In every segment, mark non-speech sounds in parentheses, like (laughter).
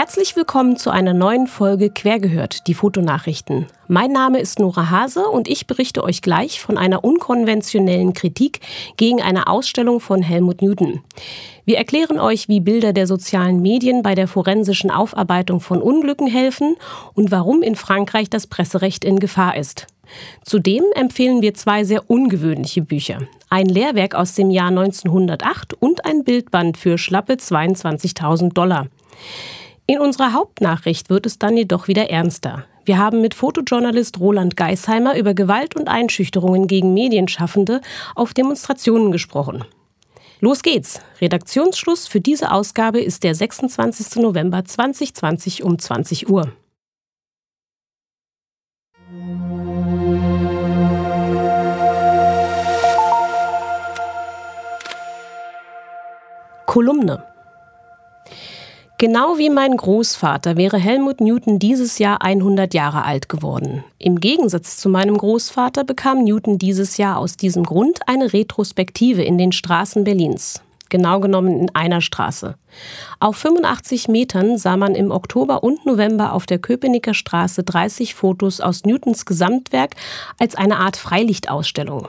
Herzlich willkommen zu einer neuen Folge Quergehört, die Fotonachrichten. Mein Name ist Nora Hase und ich berichte euch gleich von einer unkonventionellen Kritik gegen eine Ausstellung von Helmut Newton. Wir erklären euch, wie Bilder der sozialen Medien bei der forensischen Aufarbeitung von Unglücken helfen und warum in Frankreich das Presserecht in Gefahr ist. Zudem empfehlen wir zwei sehr ungewöhnliche Bücher. Ein Lehrwerk aus dem Jahr 1908 und ein Bildband für schlappe 22.000 Dollar. In unserer Hauptnachricht wird es dann jedoch wieder ernster. Wir haben mit Fotojournalist Roland Geisheimer über Gewalt und Einschüchterungen gegen Medienschaffende auf Demonstrationen gesprochen. Los geht's! Redaktionsschluss für diese Ausgabe ist der 26. November 2020 um 20 Uhr. Kolumne Genau wie mein Großvater wäre Helmut Newton dieses Jahr 100 Jahre alt geworden. Im Gegensatz zu meinem Großvater bekam Newton dieses Jahr aus diesem Grund eine Retrospektive in den Straßen Berlins. Genau genommen in einer Straße. Auf 85 Metern sah man im Oktober und November auf der Köpenicker Straße 30 Fotos aus Newtons Gesamtwerk als eine Art Freilichtausstellung.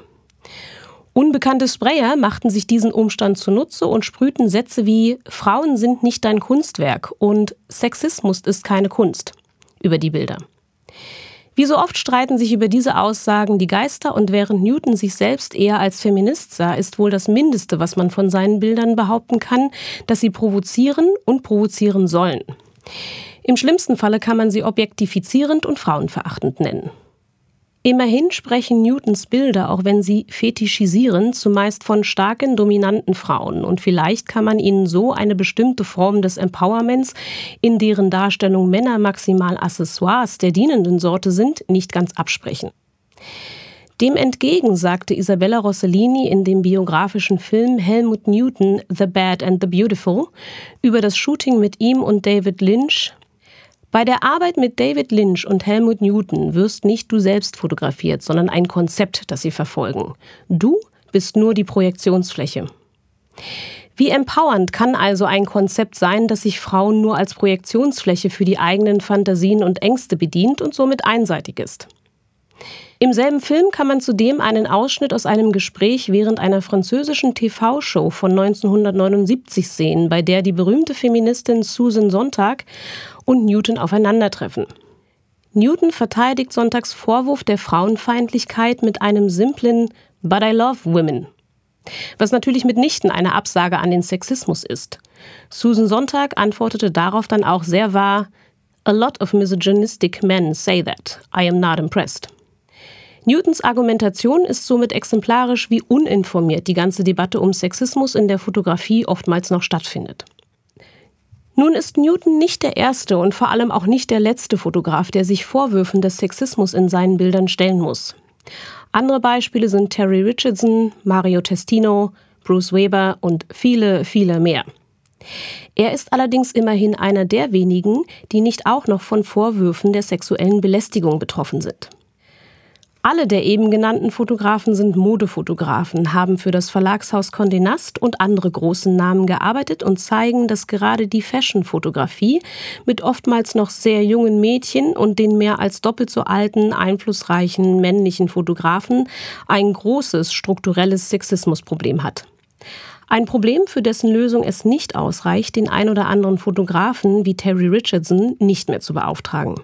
Unbekannte Sprayer machten sich diesen Umstand zunutze und sprühten Sätze wie Frauen sind nicht dein Kunstwerk und Sexismus ist keine Kunst über die Bilder. Wie so oft streiten sich über diese Aussagen die Geister und während Newton sich selbst eher als Feminist sah, ist wohl das Mindeste, was man von seinen Bildern behaupten kann, dass sie provozieren und provozieren sollen. Im schlimmsten Falle kann man sie objektifizierend und frauenverachtend nennen. Immerhin sprechen Newtons Bilder, auch wenn sie fetischisieren, zumeist von starken, dominanten Frauen. Und vielleicht kann man ihnen so eine bestimmte Form des Empowerments, in deren Darstellung Männer maximal Accessoires der dienenden Sorte sind, nicht ganz absprechen. Dem entgegen sagte Isabella Rossellini in dem biografischen Film Helmut Newton The Bad and the Beautiful über das Shooting mit ihm und David Lynch bei der Arbeit mit David Lynch und Helmut Newton wirst nicht du selbst fotografiert, sondern ein Konzept, das sie verfolgen. Du bist nur die Projektionsfläche. Wie empowernd kann also ein Konzept sein, das sich Frauen nur als Projektionsfläche für die eigenen Fantasien und Ängste bedient und somit einseitig ist? Im selben Film kann man zudem einen Ausschnitt aus einem Gespräch während einer französischen TV-Show von 1979 sehen, bei der die berühmte Feministin Susan Sontag und Newton aufeinandertreffen. Newton verteidigt Sonntags Vorwurf der Frauenfeindlichkeit mit einem simplen But I love women. Was natürlich mitnichten eine Absage an den Sexismus ist. Susan Sonntag antwortete darauf dann auch sehr wahr A lot of misogynistic men say that. I am not impressed. Newtons Argumentation ist somit exemplarisch, wie uninformiert die ganze Debatte um Sexismus in der Fotografie oftmals noch stattfindet. Nun ist Newton nicht der erste und vor allem auch nicht der letzte Fotograf, der sich Vorwürfen des Sexismus in seinen Bildern stellen muss. Andere Beispiele sind Terry Richardson, Mario Testino, Bruce Weber und viele, viele mehr. Er ist allerdings immerhin einer der wenigen, die nicht auch noch von Vorwürfen der sexuellen Belästigung betroffen sind. Alle der eben genannten Fotografen sind Modefotografen, haben für das Verlagshaus Condé Nast und andere großen Namen gearbeitet und zeigen, dass gerade die Fashion-Fotografie mit oftmals noch sehr jungen Mädchen und den mehr als doppelt so alten, einflussreichen männlichen Fotografen ein großes strukturelles Sexismusproblem hat. Ein Problem, für dessen Lösung es nicht ausreicht, den ein oder anderen Fotografen wie Terry Richardson nicht mehr zu beauftragen.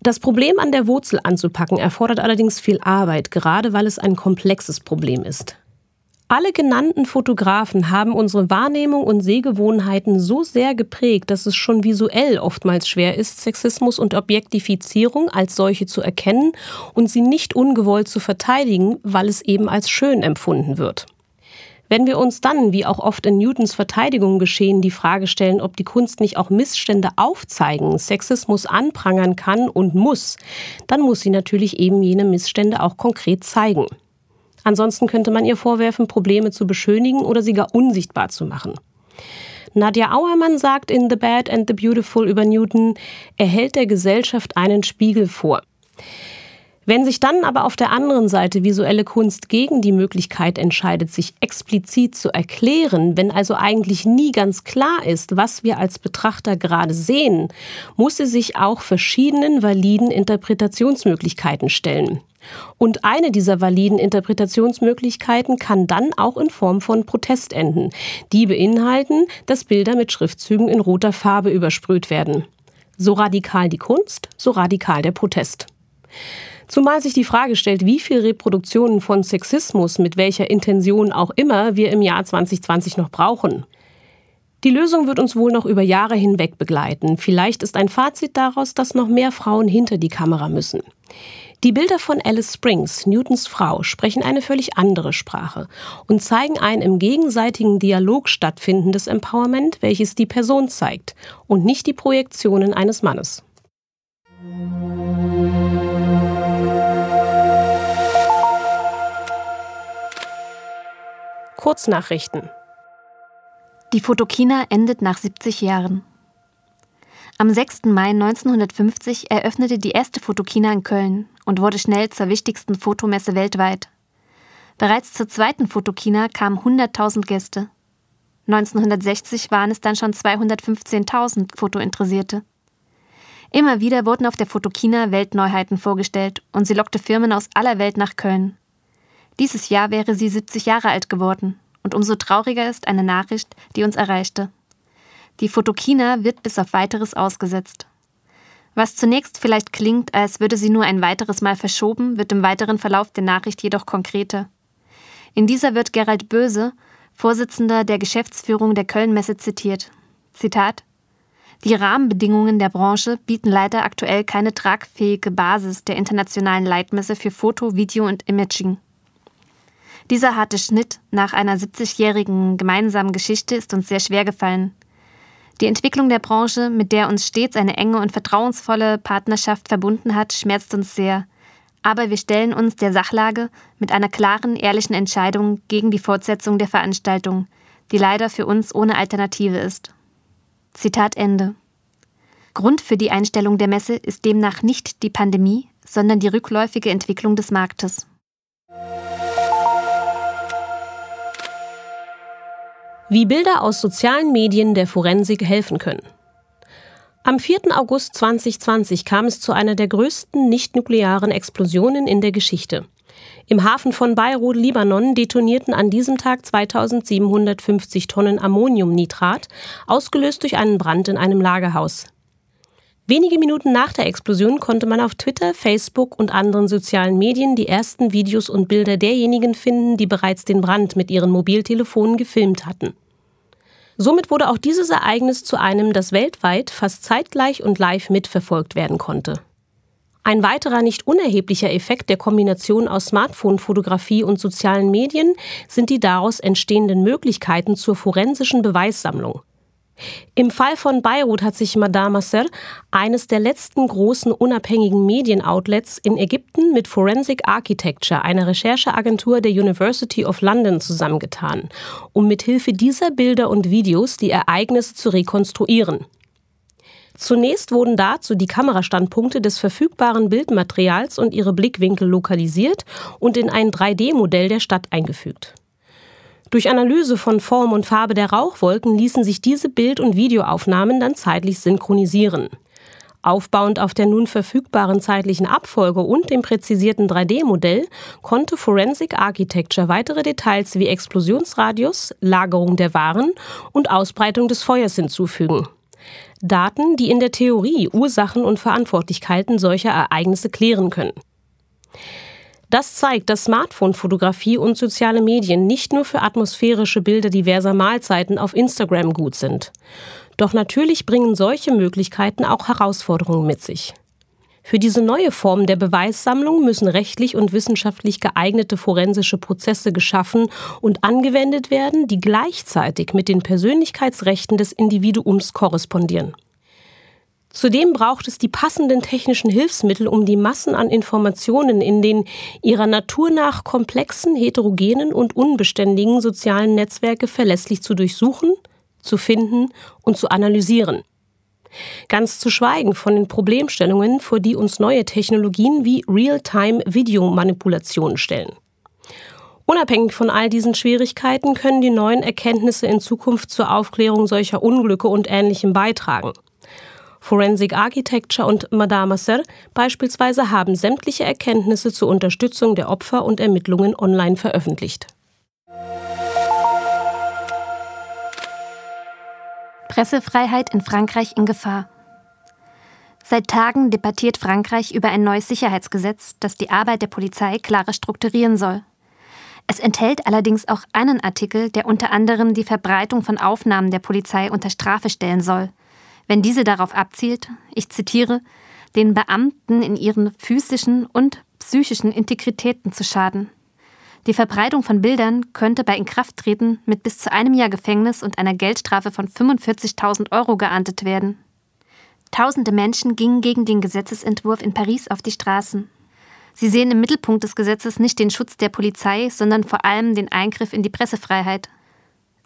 Das Problem an der Wurzel anzupacken erfordert allerdings viel Arbeit, gerade weil es ein komplexes Problem ist. Alle genannten Fotografen haben unsere Wahrnehmung und Sehgewohnheiten so sehr geprägt, dass es schon visuell oftmals schwer ist, Sexismus und Objektifizierung als solche zu erkennen und sie nicht ungewollt zu verteidigen, weil es eben als schön empfunden wird. Wenn wir uns dann, wie auch oft in Newtons Verteidigung geschehen, die Frage stellen, ob die Kunst nicht auch Missstände aufzeigen, Sexismus anprangern kann und muss, dann muss sie natürlich eben jene Missstände auch konkret zeigen. Ansonsten könnte man ihr vorwerfen, Probleme zu beschönigen oder sie gar unsichtbar zu machen. Nadja Auermann sagt in The Bad and the Beautiful über Newton, er hält der Gesellschaft einen Spiegel vor. Wenn sich dann aber auf der anderen Seite visuelle Kunst gegen die Möglichkeit entscheidet, sich explizit zu erklären, wenn also eigentlich nie ganz klar ist, was wir als Betrachter gerade sehen, muss sie sich auch verschiedenen validen Interpretationsmöglichkeiten stellen. Und eine dieser validen Interpretationsmöglichkeiten kann dann auch in Form von Protest enden. Die beinhalten, dass Bilder mit Schriftzügen in roter Farbe übersprüht werden. So radikal die Kunst, so radikal der Protest. Zumal sich die Frage stellt, wie viel Reproduktionen von Sexismus mit welcher Intention auch immer wir im Jahr 2020 noch brauchen. Die Lösung wird uns wohl noch über Jahre hinweg begleiten. Vielleicht ist ein Fazit daraus, dass noch mehr Frauen hinter die Kamera müssen. Die Bilder von Alice Springs, Newtons Frau, sprechen eine völlig andere Sprache und zeigen ein im gegenseitigen Dialog stattfindendes Empowerment, welches die Person zeigt und nicht die Projektionen eines Mannes. Kurznachrichten. Die Fotokina endet nach 70 Jahren. Am 6. Mai 1950 eröffnete die erste Fotokina in Köln und wurde schnell zur wichtigsten Fotomesse weltweit. Bereits zur zweiten Fotokina kamen 100.000 Gäste. 1960 waren es dann schon 215.000 Fotointeressierte. Immer wieder wurden auf der Fotokina Weltneuheiten vorgestellt und sie lockte Firmen aus aller Welt nach Köln. Dieses Jahr wäre sie 70 Jahre alt geworden und umso trauriger ist eine Nachricht, die uns erreichte. Die Fotokina wird bis auf weiteres ausgesetzt. Was zunächst vielleicht klingt, als würde sie nur ein weiteres Mal verschoben, wird im weiteren Verlauf der Nachricht jedoch konkreter. In dieser wird Gerald Böse, Vorsitzender der Geschäftsführung der Kölnmesse, zitiert. Zitat Die Rahmenbedingungen der Branche bieten leider aktuell keine tragfähige Basis der internationalen Leitmesse für Foto, Video und Imaging. Dieser harte Schnitt nach einer 70-jährigen gemeinsamen Geschichte ist uns sehr schwer gefallen. Die Entwicklung der Branche, mit der uns stets eine enge und vertrauensvolle Partnerschaft verbunden hat, schmerzt uns sehr. Aber wir stellen uns der Sachlage mit einer klaren, ehrlichen Entscheidung gegen die Fortsetzung der Veranstaltung, die leider für uns ohne Alternative ist. Zitat Ende. Grund für die Einstellung der Messe ist demnach nicht die Pandemie, sondern die rückläufige Entwicklung des Marktes. Wie Bilder aus sozialen Medien der Forensik helfen können. Am 4. August 2020 kam es zu einer der größten nicht-nuklearen Explosionen in der Geschichte. Im Hafen von Beirut, Libanon, detonierten an diesem Tag 2750 Tonnen Ammoniumnitrat, ausgelöst durch einen Brand in einem Lagerhaus. Wenige Minuten nach der Explosion konnte man auf Twitter, Facebook und anderen sozialen Medien die ersten Videos und Bilder derjenigen finden, die bereits den Brand mit ihren Mobiltelefonen gefilmt hatten. Somit wurde auch dieses Ereignis zu einem, das weltweit fast zeitgleich und live mitverfolgt werden konnte. Ein weiterer nicht unerheblicher Effekt der Kombination aus Smartphone-Fotografie und sozialen Medien sind die daraus entstehenden Möglichkeiten zur forensischen Beweissammlung. Im Fall von Beirut hat sich Madame Masser, eines der letzten großen unabhängigen Medienoutlets in Ägypten, mit Forensic Architecture, einer Rechercheagentur der University of London, zusammengetan, um mithilfe dieser Bilder und Videos die Ereignisse zu rekonstruieren. Zunächst wurden dazu die Kamerastandpunkte des verfügbaren Bildmaterials und ihre Blickwinkel lokalisiert und in ein 3D-Modell der Stadt eingefügt. Durch Analyse von Form und Farbe der Rauchwolken ließen sich diese Bild- und Videoaufnahmen dann zeitlich synchronisieren. Aufbauend auf der nun verfügbaren zeitlichen Abfolge und dem präzisierten 3D-Modell konnte Forensic Architecture weitere Details wie Explosionsradius, Lagerung der Waren und Ausbreitung des Feuers hinzufügen. Daten, die in der Theorie Ursachen und Verantwortlichkeiten solcher Ereignisse klären können. Das zeigt, dass Smartphone-Fotografie und soziale Medien nicht nur für atmosphärische Bilder diverser Mahlzeiten auf Instagram gut sind. Doch natürlich bringen solche Möglichkeiten auch Herausforderungen mit sich. Für diese neue Form der Beweissammlung müssen rechtlich und wissenschaftlich geeignete forensische Prozesse geschaffen und angewendet werden, die gleichzeitig mit den Persönlichkeitsrechten des Individuums korrespondieren. Zudem braucht es die passenden technischen Hilfsmittel, um die Massen an Informationen in den ihrer Natur nach komplexen, heterogenen und unbeständigen sozialen Netzwerke verlässlich zu durchsuchen, zu finden und zu analysieren. Ganz zu schweigen von den Problemstellungen, vor die uns neue Technologien wie Real-Time-Videomanipulationen stellen. Unabhängig von all diesen Schwierigkeiten können die neuen Erkenntnisse in Zukunft zur Aufklärung solcher Unglücke und Ähnlichem beitragen. Forensic Architecture und Madame Ser beispielsweise haben sämtliche Erkenntnisse zur Unterstützung der Opfer und Ermittlungen online veröffentlicht. Pressefreiheit in Frankreich in Gefahr. Seit Tagen debattiert Frankreich über ein neues Sicherheitsgesetz, das die Arbeit der Polizei klarer strukturieren soll. Es enthält allerdings auch einen Artikel, der unter anderem die Verbreitung von Aufnahmen der Polizei unter Strafe stellen soll, wenn diese darauf abzielt, ich zitiere, den Beamten in ihren physischen und psychischen Integritäten zu schaden. Die Verbreitung von Bildern könnte bei Inkrafttreten mit bis zu einem Jahr Gefängnis und einer Geldstrafe von 45.000 Euro geahndet werden. Tausende Menschen gingen gegen den Gesetzesentwurf in Paris auf die Straßen. Sie sehen im Mittelpunkt des Gesetzes nicht den Schutz der Polizei, sondern vor allem den Eingriff in die Pressefreiheit.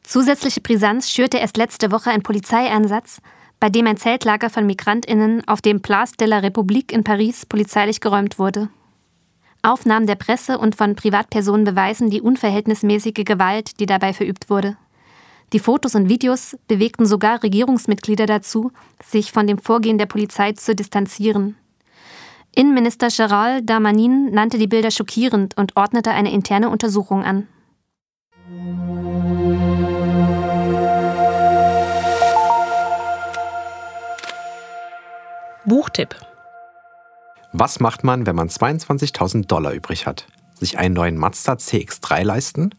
Zusätzliche Brisanz schürte erst letzte Woche ein Polizeieinsatz, bei dem ein Zeltlager von Migrantinnen auf dem Place de la République in Paris polizeilich geräumt wurde. Aufnahmen der Presse und von Privatpersonen beweisen die unverhältnismäßige Gewalt, die dabei verübt wurde. Die Fotos und Videos bewegten sogar Regierungsmitglieder dazu, sich von dem Vorgehen der Polizei zu distanzieren. Innenminister Gerald Darmanin nannte die Bilder schockierend und ordnete eine interne Untersuchung an. Buchtipp. Was macht man, wenn man 22.000 Dollar übrig hat? Sich einen neuen Mazda CX3 leisten?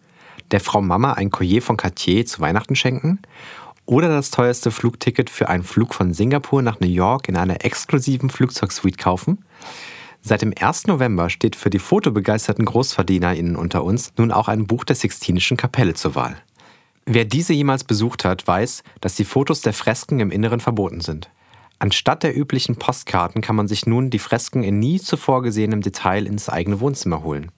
Der Frau Mama ein Collier von Cartier zu Weihnachten schenken? Oder das teuerste Flugticket für einen Flug von Singapur nach New York in einer exklusiven Flugzeugsuite kaufen? Seit dem 1. November steht für die fotobegeisterten GroßverdienerInnen unter uns nun auch ein Buch der Sixtinischen Kapelle zur Wahl. Wer diese jemals besucht hat, weiß, dass die Fotos der Fresken im Inneren verboten sind. Anstatt der üblichen Postkarten kann man sich nun die Fresken in nie zuvor gesehenem Detail ins eigene Wohnzimmer holen.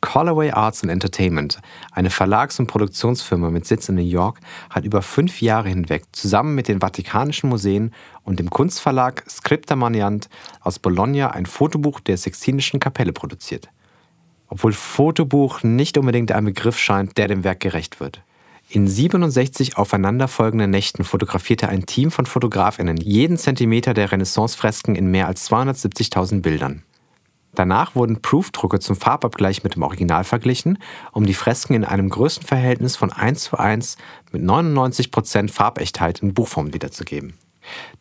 Callaway Arts and Entertainment, eine Verlags- und Produktionsfirma mit Sitz in New York, hat über fünf Jahre hinweg zusammen mit den Vatikanischen Museen und dem Kunstverlag Scripta Maniant aus Bologna ein Fotobuch der Sixtinischen Kapelle produziert. Obwohl Fotobuch nicht unbedingt ein Begriff scheint, der dem Werk gerecht wird. In 67 aufeinanderfolgenden Nächten fotografierte ein Team von Fotografinnen jeden Zentimeter der Renaissance-Fresken in mehr als 270.000 Bildern. Danach wurden Proof-Drucke zum Farbabgleich mit dem Original verglichen, um die Fresken in einem Größenverhältnis von 1 zu 1 mit 99% Farbechtheit in Buchform wiederzugeben.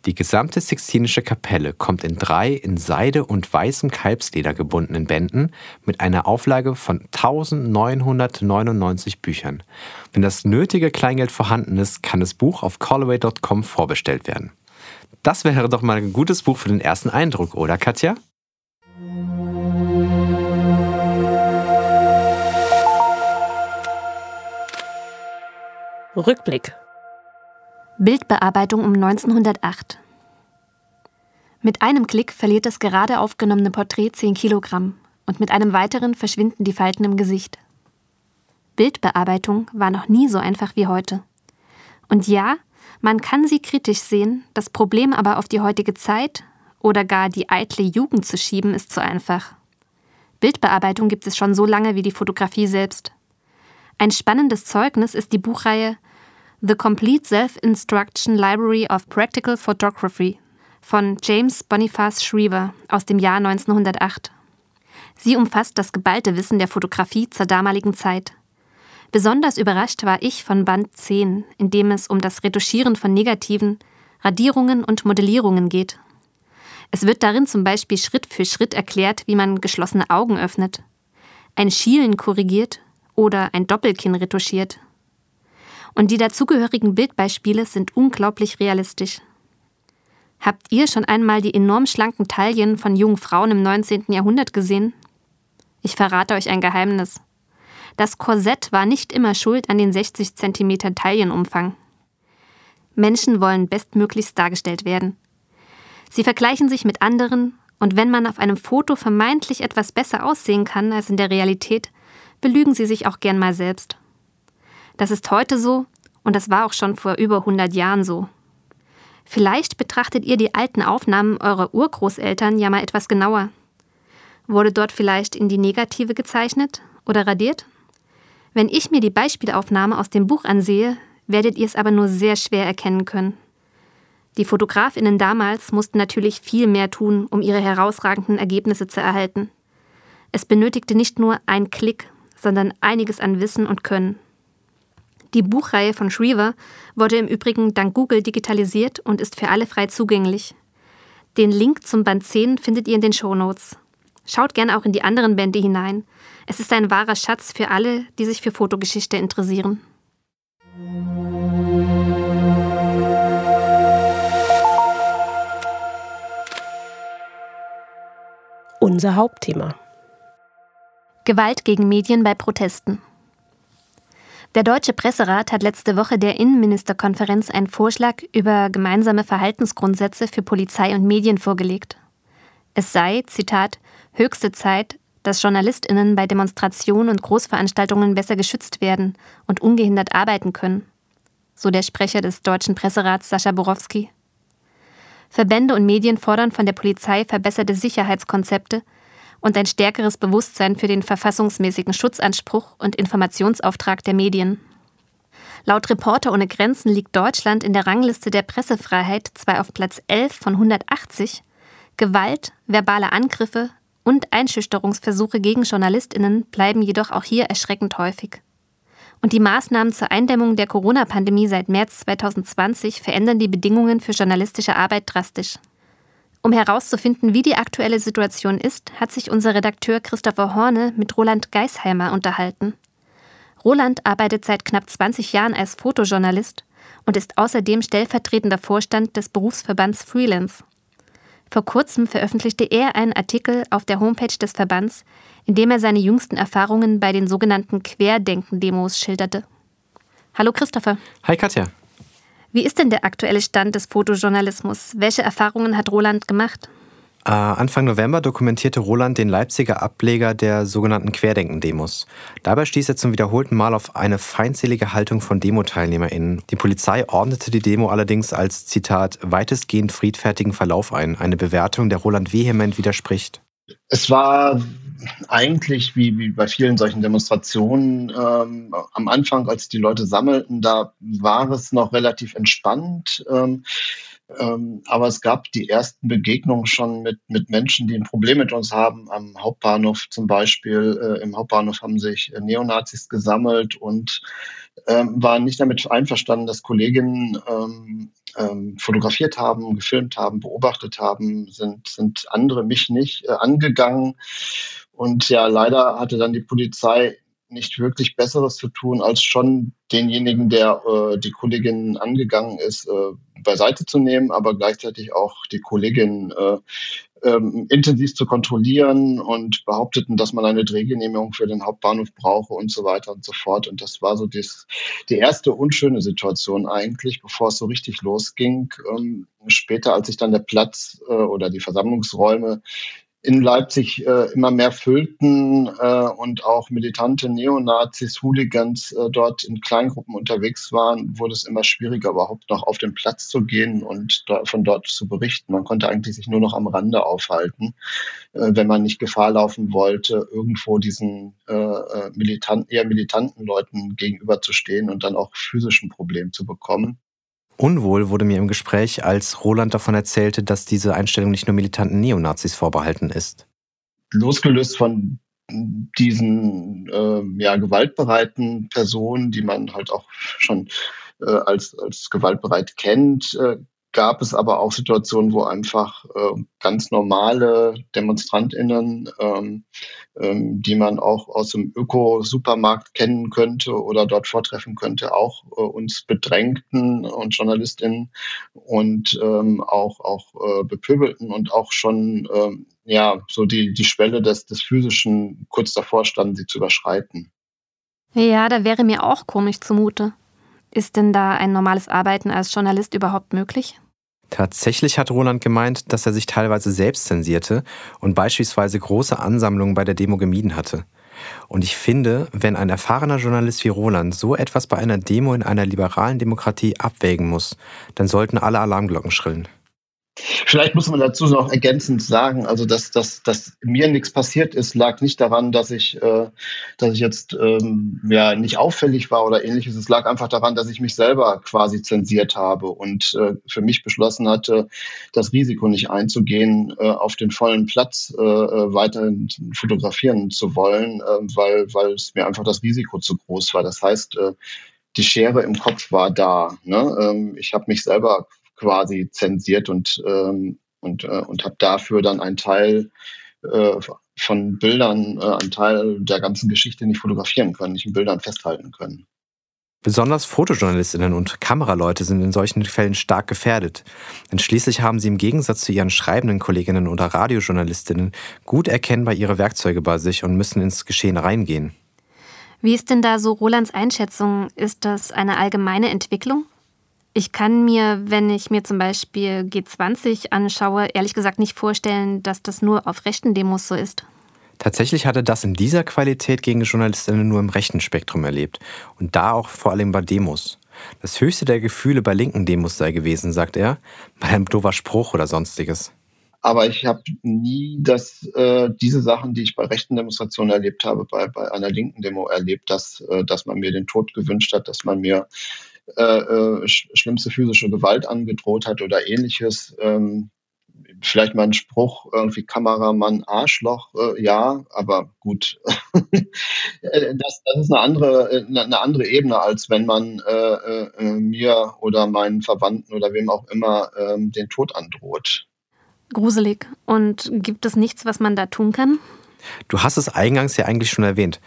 Die gesamte Sixtinische Kapelle kommt in drei in Seide und weißem Kalbsleder gebundenen Bänden mit einer Auflage von 1999 Büchern. Wenn das nötige Kleingeld vorhanden ist, kann das Buch auf callaway.com vorbestellt werden. Das wäre doch mal ein gutes Buch für den ersten Eindruck, oder Katja? Rückblick. Bildbearbeitung um 1908. Mit einem Klick verliert das gerade aufgenommene Porträt 10 Kilogramm und mit einem weiteren verschwinden die Falten im Gesicht. Bildbearbeitung war noch nie so einfach wie heute. Und ja, man kann sie kritisch sehen, das Problem aber auf die heutige Zeit oder gar die eitle Jugend zu schieben, ist zu einfach. Bildbearbeitung gibt es schon so lange wie die Fotografie selbst. Ein spannendes Zeugnis ist die Buchreihe The Complete Self-Instruction Library of Practical Photography von James Boniface Shriver aus dem Jahr 1908. Sie umfasst das geballte Wissen der Fotografie zur damaligen Zeit. Besonders überrascht war ich von Band 10, in dem es um das Retuschieren von Negativen, Radierungen und Modellierungen geht. Es wird darin zum Beispiel Schritt für Schritt erklärt, wie man geschlossene Augen öffnet, ein Schielen korrigiert oder ein Doppelkinn retuschiert und die dazugehörigen Bildbeispiele sind unglaublich realistisch. Habt ihr schon einmal die enorm schlanken Taillen von jungen Frauen im 19. Jahrhundert gesehen? Ich verrate euch ein Geheimnis. Das Korsett war nicht immer schuld an den 60 cm Taillenumfang. Menschen wollen bestmöglichst dargestellt werden. Sie vergleichen sich mit anderen und wenn man auf einem Foto vermeintlich etwas besser aussehen kann als in der Realität, belügen sie sich auch gern mal selbst. Das ist heute so und das war auch schon vor über 100 Jahren so. Vielleicht betrachtet ihr die alten Aufnahmen eurer Urgroßeltern ja mal etwas genauer. Wurde dort vielleicht in die Negative gezeichnet oder radiert? Wenn ich mir die Beispielaufnahme aus dem Buch ansehe, werdet ihr es aber nur sehr schwer erkennen können. Die Fotografinnen damals mussten natürlich viel mehr tun, um ihre herausragenden Ergebnisse zu erhalten. Es benötigte nicht nur ein Klick, sondern einiges an Wissen und Können. Die Buchreihe von Shriver wurde im Übrigen dank Google digitalisiert und ist für alle frei zugänglich. Den Link zum Band 10 findet ihr in den Show Notes. Schaut gerne auch in die anderen Bände hinein. Es ist ein wahrer Schatz für alle, die sich für Fotogeschichte interessieren. Unser Hauptthema. Gewalt gegen Medien bei Protesten. Der Deutsche Presserat hat letzte Woche der Innenministerkonferenz einen Vorschlag über gemeinsame Verhaltensgrundsätze für Polizei und Medien vorgelegt. Es sei, Zitat, höchste Zeit, dass Journalistinnen bei Demonstrationen und Großveranstaltungen besser geschützt werden und ungehindert arbeiten können, so der Sprecher des Deutschen Presserats Sascha Borowski. Verbände und Medien fordern von der Polizei verbesserte Sicherheitskonzepte und ein stärkeres Bewusstsein für den verfassungsmäßigen Schutzanspruch und Informationsauftrag der Medien. Laut Reporter ohne Grenzen liegt Deutschland in der Rangliste der Pressefreiheit zwar auf Platz 11 von 180, Gewalt, verbale Angriffe und Einschüchterungsversuche gegen Journalistinnen bleiben jedoch auch hier erschreckend häufig. Und die Maßnahmen zur Eindämmung der Corona-Pandemie seit März 2020 verändern die Bedingungen für journalistische Arbeit drastisch. Um herauszufinden, wie die aktuelle Situation ist, hat sich unser Redakteur Christopher Horne mit Roland Geisheimer unterhalten. Roland arbeitet seit knapp 20 Jahren als Fotojournalist und ist außerdem stellvertretender Vorstand des Berufsverbands Freelance. Vor kurzem veröffentlichte er einen Artikel auf der Homepage des Verbands, in dem er seine jüngsten Erfahrungen bei den sogenannten Querdenken-Demos schilderte. Hallo Christopher. Hi Katja. Wie ist denn der aktuelle Stand des Fotojournalismus? Welche Erfahrungen hat Roland gemacht? Äh, Anfang November dokumentierte Roland den Leipziger Ableger der sogenannten Querdenken-Demos. Dabei stieß er zum wiederholten Mal auf eine feindselige Haltung von Demo-TeilnehmerInnen. Die Polizei ordnete die Demo allerdings als, Zitat, weitestgehend friedfertigen Verlauf ein, eine Bewertung, der Roland vehement widerspricht. Es war eigentlich wie, wie bei vielen solchen Demonstrationen ähm, am Anfang, als die Leute sammelten, da war es noch relativ entspannt. Ähm, ähm, aber es gab die ersten Begegnungen schon mit, mit Menschen, die ein Problem mit uns haben. Am Hauptbahnhof zum Beispiel. Äh, Im Hauptbahnhof haben sich äh, Neonazis gesammelt und ähm, waren nicht damit einverstanden, dass Kolleginnen ähm, ähm, fotografiert haben, gefilmt haben, beobachtet haben, sind, sind andere mich nicht äh, angegangen. Und ja, leider hatte dann die Polizei nicht wirklich Besseres zu tun, als schon denjenigen, der äh, die Kollegin angegangen ist, äh, beiseite zu nehmen, aber gleichzeitig auch die Kollegin äh, ähm, intensiv zu kontrollieren und behaupteten, dass man eine Drehgenehmigung für den Hauptbahnhof brauche und so weiter und so fort. Und das war so dies, die erste unschöne Situation eigentlich, bevor es so richtig losging. Ähm, später, als sich dann der Platz äh, oder die Versammlungsräume in Leipzig äh, immer mehr füllten äh, und auch militante Neonazis, Hooligans äh, dort in Kleingruppen unterwegs waren, wurde es immer schwieriger, überhaupt noch auf den Platz zu gehen und da, von dort zu berichten. Man konnte eigentlich sich nur noch am Rande aufhalten, äh, wenn man nicht Gefahr laufen wollte, irgendwo diesen äh, äh militant, eher militanten Leuten gegenüberzustehen und dann auch physischen Problem zu bekommen. Unwohl wurde mir im Gespräch, als Roland davon erzählte, dass diese Einstellung nicht nur militanten Neonazis vorbehalten ist. Losgelöst von diesen äh, ja, gewaltbereiten Personen, die man halt auch schon äh, als, als gewaltbereit kennt, äh, gab es aber auch Situationen, wo einfach äh, ganz normale DemonstrantInnen, ähm, ähm, die man auch aus dem Öko-Supermarkt kennen könnte oder dort vortreffen könnte, auch äh, uns bedrängten und JournalistInnen und ähm, auch, auch äh, bepöbelten und auch schon ähm, ja, so die, die Schwelle des, des Physischen kurz davor standen, sie zu überschreiten. Ja, da wäre mir auch komisch zumute. Ist denn da ein normales Arbeiten als Journalist überhaupt möglich? Tatsächlich hat Roland gemeint, dass er sich teilweise selbst zensierte und beispielsweise große Ansammlungen bei der Demo gemieden hatte. Und ich finde, wenn ein erfahrener Journalist wie Roland so etwas bei einer Demo in einer liberalen Demokratie abwägen muss, dann sollten alle Alarmglocken schrillen. Vielleicht muss man dazu noch ergänzend sagen, also dass, dass, dass mir nichts passiert ist, lag nicht daran, dass ich, äh, dass ich jetzt ähm, ja nicht auffällig war oder ähnliches. Es lag einfach daran, dass ich mich selber quasi zensiert habe und äh, für mich beschlossen hatte, das Risiko nicht einzugehen, äh, auf den vollen Platz äh, äh weiterhin fotografieren zu wollen, äh, weil, weil es mir einfach das Risiko zu groß war. Das heißt, äh, die Schere im Kopf war da. Ne? Ähm, ich habe mich selber quasi zensiert und, ähm, und, äh, und habe dafür dann einen Teil äh, von Bildern, äh, einen Teil der ganzen Geschichte nicht fotografieren können, nicht in Bildern festhalten können. Besonders Fotojournalistinnen und Kameraleute sind in solchen Fällen stark gefährdet. Denn schließlich haben sie im Gegensatz zu ihren schreibenden Kolleginnen oder Radiojournalistinnen gut erkennbar ihre Werkzeuge bei sich und müssen ins Geschehen reingehen. Wie ist denn da so Rolands Einschätzung? Ist das eine allgemeine Entwicklung? Ich kann mir, wenn ich mir zum Beispiel G20 anschaue, ehrlich gesagt nicht vorstellen, dass das nur auf rechten Demos so ist. Tatsächlich hatte das in dieser Qualität gegen Journalistinnen nur im rechten Spektrum erlebt und da auch vor allem bei Demos. Das höchste der Gefühle bei linken Demos sei gewesen, sagt er, (laughs) bei einem doofer Spruch oder sonstiges. Aber ich habe nie das, äh, diese Sachen, die ich bei rechten Demonstrationen erlebt habe, bei, bei einer linken Demo erlebt, dass, äh, dass man mir den Tod gewünscht hat, dass man mir äh, äh schlimmste physische Gewalt angedroht hat oder ähnliches. Ähm, vielleicht mal ein Spruch, irgendwie Kameramann, Arschloch, äh, ja, aber gut. (laughs) Äh, das, das, ist eine andere, äh, eine andere Ebene, als wenn man äh, äh, mir oder meinen Verwandten oder wem auch immer ähm, den Tod androht. Gruselig. Und gibt es nichts, was man da tun kann? Du hast es eingangs ja eigentlich schon erwähnt.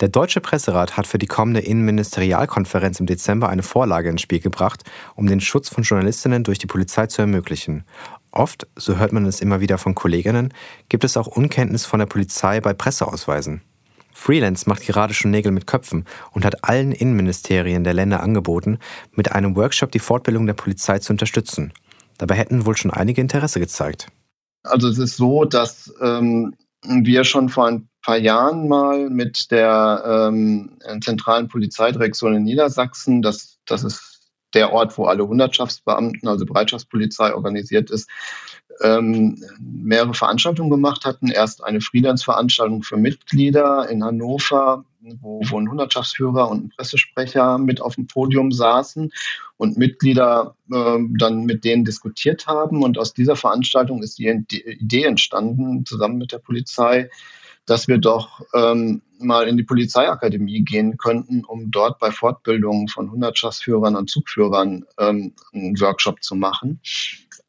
Der Deutsche Presserat hat für die kommende Innenministerialkonferenz im Dezember eine Vorlage ins Spiel gebracht, um den Schutz von Journalistinnen durch die Polizei zu ermöglichen. Oft, so hört man es immer wieder von Kolleginnen, gibt es auch Unkenntnis von der Polizei bei Presseausweisen. Freelance macht gerade schon Nägel mit Köpfen und hat allen Innenministerien der Länder angeboten, mit einem Workshop die Fortbildung der Polizei zu unterstützen. Dabei hätten wohl schon einige Interesse gezeigt. Also es ist so, dass ähm, wir schon vor ein paar Jahren mal mit der ähm, zentralen Polizeidirektion in Niedersachsen, das, das ist der Ort, wo alle Hundertschaftsbeamten, also Bereitschaftspolizei organisiert ist, ähm, mehrere Veranstaltungen gemacht hatten. Erst eine Freelance-Veranstaltung für Mitglieder in Hannover, wo, wo ein Hundertschaftsführer und ein Pressesprecher mit auf dem Podium saßen und Mitglieder äh, dann mit denen diskutiert haben. Und aus dieser Veranstaltung ist die Idee entstanden, zusammen mit der Polizei, dass wir doch ähm, mal in die Polizeiakademie gehen könnten, um dort bei Fortbildungen von Hundertschaftsführern und Zugführern ähm, einen Workshop zu machen.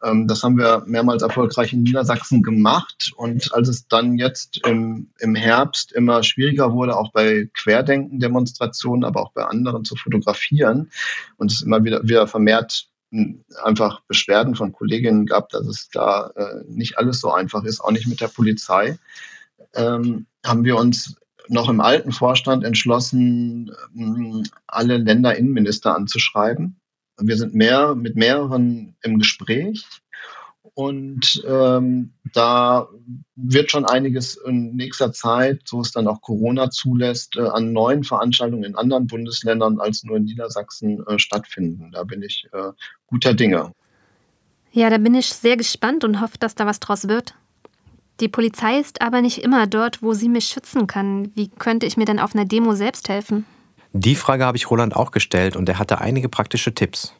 Ähm, das haben wir mehrmals erfolgreich in Niedersachsen gemacht. Und als es dann jetzt im, im Herbst immer schwieriger wurde, auch bei Querdenken-Demonstrationen, aber auch bei anderen zu fotografieren und es immer wieder, wieder vermehrt hm, einfach Beschwerden von Kolleginnen gab, dass es da äh, nicht alles so einfach ist, auch nicht mit der Polizei ähm, haben wir uns noch im alten Vorstand entschlossen, ähm, alle Länderinnenminister anzuschreiben. Wir sind mehr mit mehreren im Gespräch und ähm, da wird schon einiges in nächster Zeit, so es dann auch Corona zulässt, äh, an neuen Veranstaltungen in anderen Bundesländern als nur in Niedersachsen äh, stattfinden. Da bin ich äh, guter Dinge. Ja, da bin ich sehr gespannt und hoffe, dass da was draus wird. Die Polizei ist aber nicht immer dort, wo sie mich schützen kann. Wie könnte ich mir denn auf einer Demo selbst helfen? Die Frage habe ich Roland auch gestellt und er hatte einige praktische Tipps.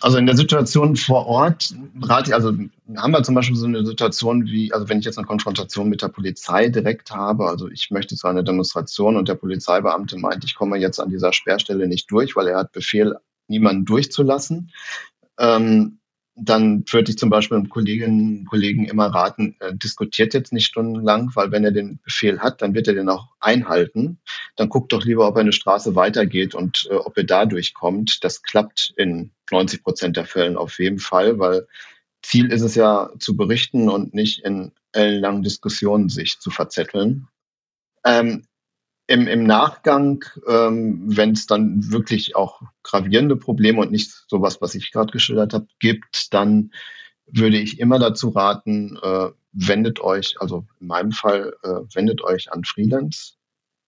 Also in der Situation vor Ort rate also haben wir zum Beispiel so eine Situation wie, also wenn ich jetzt eine Konfrontation mit der Polizei direkt habe, also ich möchte zu einer Demonstration und der Polizeibeamte meint, ich komme jetzt an dieser Sperrstelle nicht durch, weil er hat Befehl, niemanden durchzulassen, ähm, dann würde ich zum Beispiel einem Kolleginnen und Kollegen immer raten, äh, diskutiert jetzt nicht stundenlang, weil wenn er den Befehl hat, dann wird er den auch einhalten. Dann guckt doch lieber, ob er eine Straße weitergeht und äh, ob er da durchkommt. Das klappt in 90 Prozent der Fällen auf jeden Fall, weil Ziel ist es ja zu berichten und nicht in ellenlangen Diskussionen sich zu verzetteln. Ähm, im, im Nachgang, ähm, wenn es dann wirklich auch gravierende Probleme und nicht sowas, was ich gerade geschildert habe, gibt, dann würde ich immer dazu raten, äh, wendet euch, also in meinem Fall, äh, wendet euch an Freelance.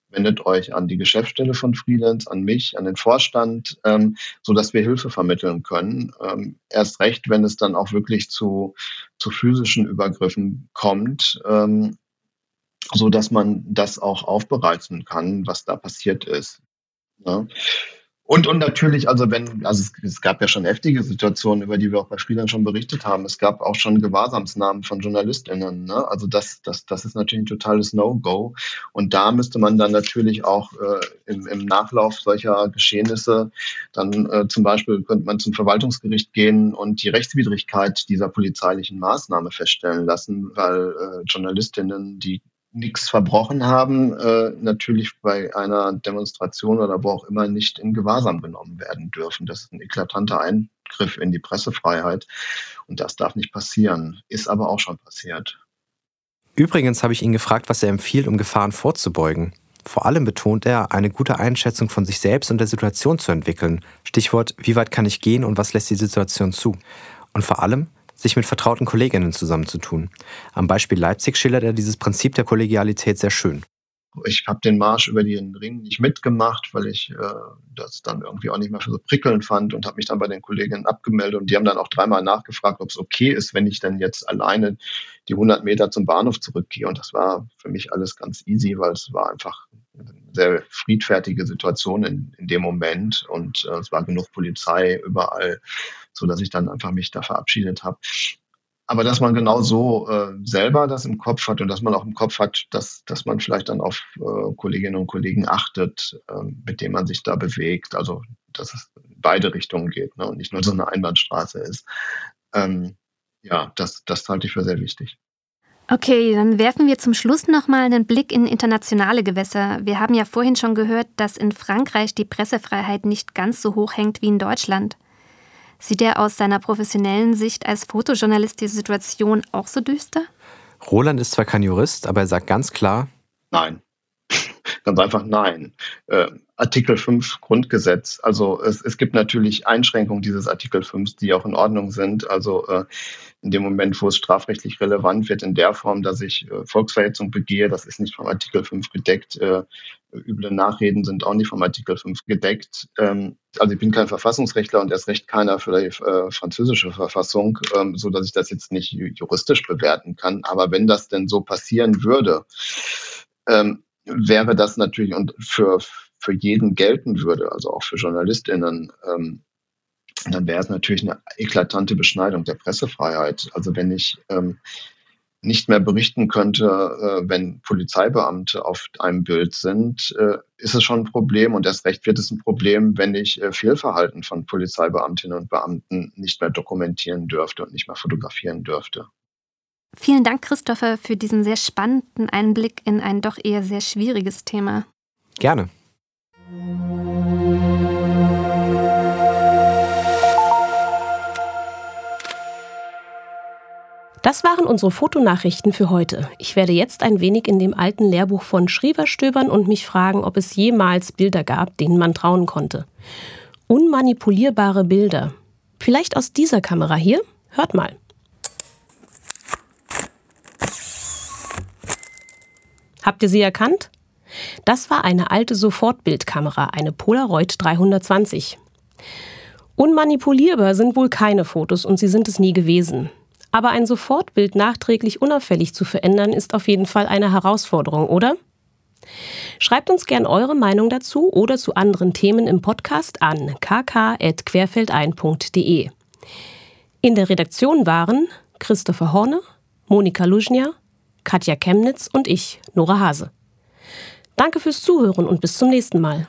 wendet euch an die Geschäftsstelle von Freelance, an mich, an den Vorstand, ähm, so dass wir Hilfe vermitteln können. Ähm, erst recht, wenn es dann auch wirklich zu, zu physischen Übergriffen kommt, ähm, so dass man das auch aufbereiten kann, was da passiert ist. Ja. Und, und natürlich, also wenn, also es, es, gab ja schon heftige Situationen, über die wir auch bei Spielern schon berichtet haben. Es gab auch schon Gewahrsamsnahmen von JournalistInnen. Ne? Also das, das, das ist natürlich ein totales No-Go. Und da müsste man dann natürlich auch äh, im, im Nachlauf solcher Geschehnisse dann äh, zum Beispiel könnte man zum Verwaltungsgericht gehen und die Rechtswidrigkeit dieser polizeilichen Maßnahme feststellen lassen, weil äh, JournalistInnen, die nichts verbrochen haben, äh, natürlich bei einer Demonstration oder wo auch immer nicht in Gewahrsam genommen werden dürfen. Das ist ein eklatanter Eingriff in die Pressefreiheit und das darf nicht passieren. Ist aber auch schon passiert. Übrigens habe ich ihn gefragt, was er empfiehlt, um Gefahren vorzubeugen. Vor allem betont er, eine gute Einschätzung von sich selbst und der Situation zu entwickeln. Stichwort, wie weit kann ich gehen und was lässt die Situation zu? Und vor allem, sich mit vertrauten Kolleginnen zusammenzutun. Am Beispiel Leipzig schildert er dieses Prinzip der Kollegialität sehr schön. Ich habe den Marsch über den Ring nicht mitgemacht, weil ich äh, das dann irgendwie auch nicht mehr so prickelnd fand und habe mich dann bei den Kolleginnen abgemeldet und die haben dann auch dreimal nachgefragt, ob es okay ist, wenn ich dann jetzt alleine die 100 Meter zum Bahnhof zurückgehe. Und das war für mich alles ganz easy, weil es war einfach sehr friedfertige Situation in, in dem Moment und äh, es war genug Polizei überall so dass ich dann einfach mich da verabschiedet habe. Aber dass man genau so äh, selber das im Kopf hat und dass man auch im Kopf hat, dass, dass man vielleicht dann auf äh, Kolleginnen und Kollegen achtet, äh, mit denen man sich da bewegt. Also dass es in beide Richtungen geht ne, und nicht nur so eine Einbahnstraße ist. Ähm, ja, das, das halte ich für sehr wichtig. Okay, dann werfen wir zum Schluss nochmal einen Blick in internationale Gewässer. Wir haben ja vorhin schon gehört, dass in Frankreich die Pressefreiheit nicht ganz so hoch hängt wie in Deutschland. Sieht er aus seiner professionellen Sicht als Fotojournalist die Situation auch so düster? Roland ist zwar kein Jurist, aber er sagt ganz klar, nein. Ganz einfach nein. Äh, Artikel 5 Grundgesetz. Also es, es gibt natürlich Einschränkungen dieses Artikel 5, die auch in Ordnung sind. Also äh, in dem Moment, wo es strafrechtlich relevant wird, in der Form, dass ich äh, Volksverhetzung begehe, das ist nicht vom Artikel 5 gedeckt. Äh, üble Nachreden sind auch nicht vom Artikel 5 gedeckt. Ähm, also ich bin kein Verfassungsrechtler und erst recht keiner für die äh, französische Verfassung, ähm, so dass ich das jetzt nicht juristisch bewerten kann. Aber wenn das denn so passieren würde, ähm, wäre das natürlich und für, für jeden gelten würde, also auch für JournalistInnen, ähm, dann wäre es natürlich eine eklatante Beschneidung der Pressefreiheit. Also wenn ich ähm, nicht mehr berichten könnte, äh, wenn Polizeibeamte auf einem Bild sind, äh, ist es schon ein Problem und erst recht wird es ein Problem, wenn ich äh, Fehlverhalten von Polizeibeamtinnen und Beamten nicht mehr dokumentieren dürfte und nicht mehr fotografieren dürfte. Vielen Dank, Christopher, für diesen sehr spannenden Einblick in ein doch eher sehr schwieriges Thema. Gerne. Das waren unsere Fotonachrichten für heute. Ich werde jetzt ein wenig in dem alten Lehrbuch von Schriever stöbern und mich fragen, ob es jemals Bilder gab, denen man trauen konnte. Unmanipulierbare Bilder. Vielleicht aus dieser Kamera hier? Hört mal. Habt ihr sie erkannt? Das war eine alte Sofortbildkamera, eine Polaroid 320. Unmanipulierbar sind wohl keine Fotos und sie sind es nie gewesen. Aber ein Sofortbild nachträglich unauffällig zu verändern, ist auf jeden Fall eine Herausforderung, oder? Schreibt uns gern eure Meinung dazu oder zu anderen Themen im Podcast an kk.querfeldein.de. In der Redaktion waren Christopher Horne, Monika Luznia, Katja Chemnitz und ich, Nora Hase. Danke fürs Zuhören und bis zum nächsten Mal.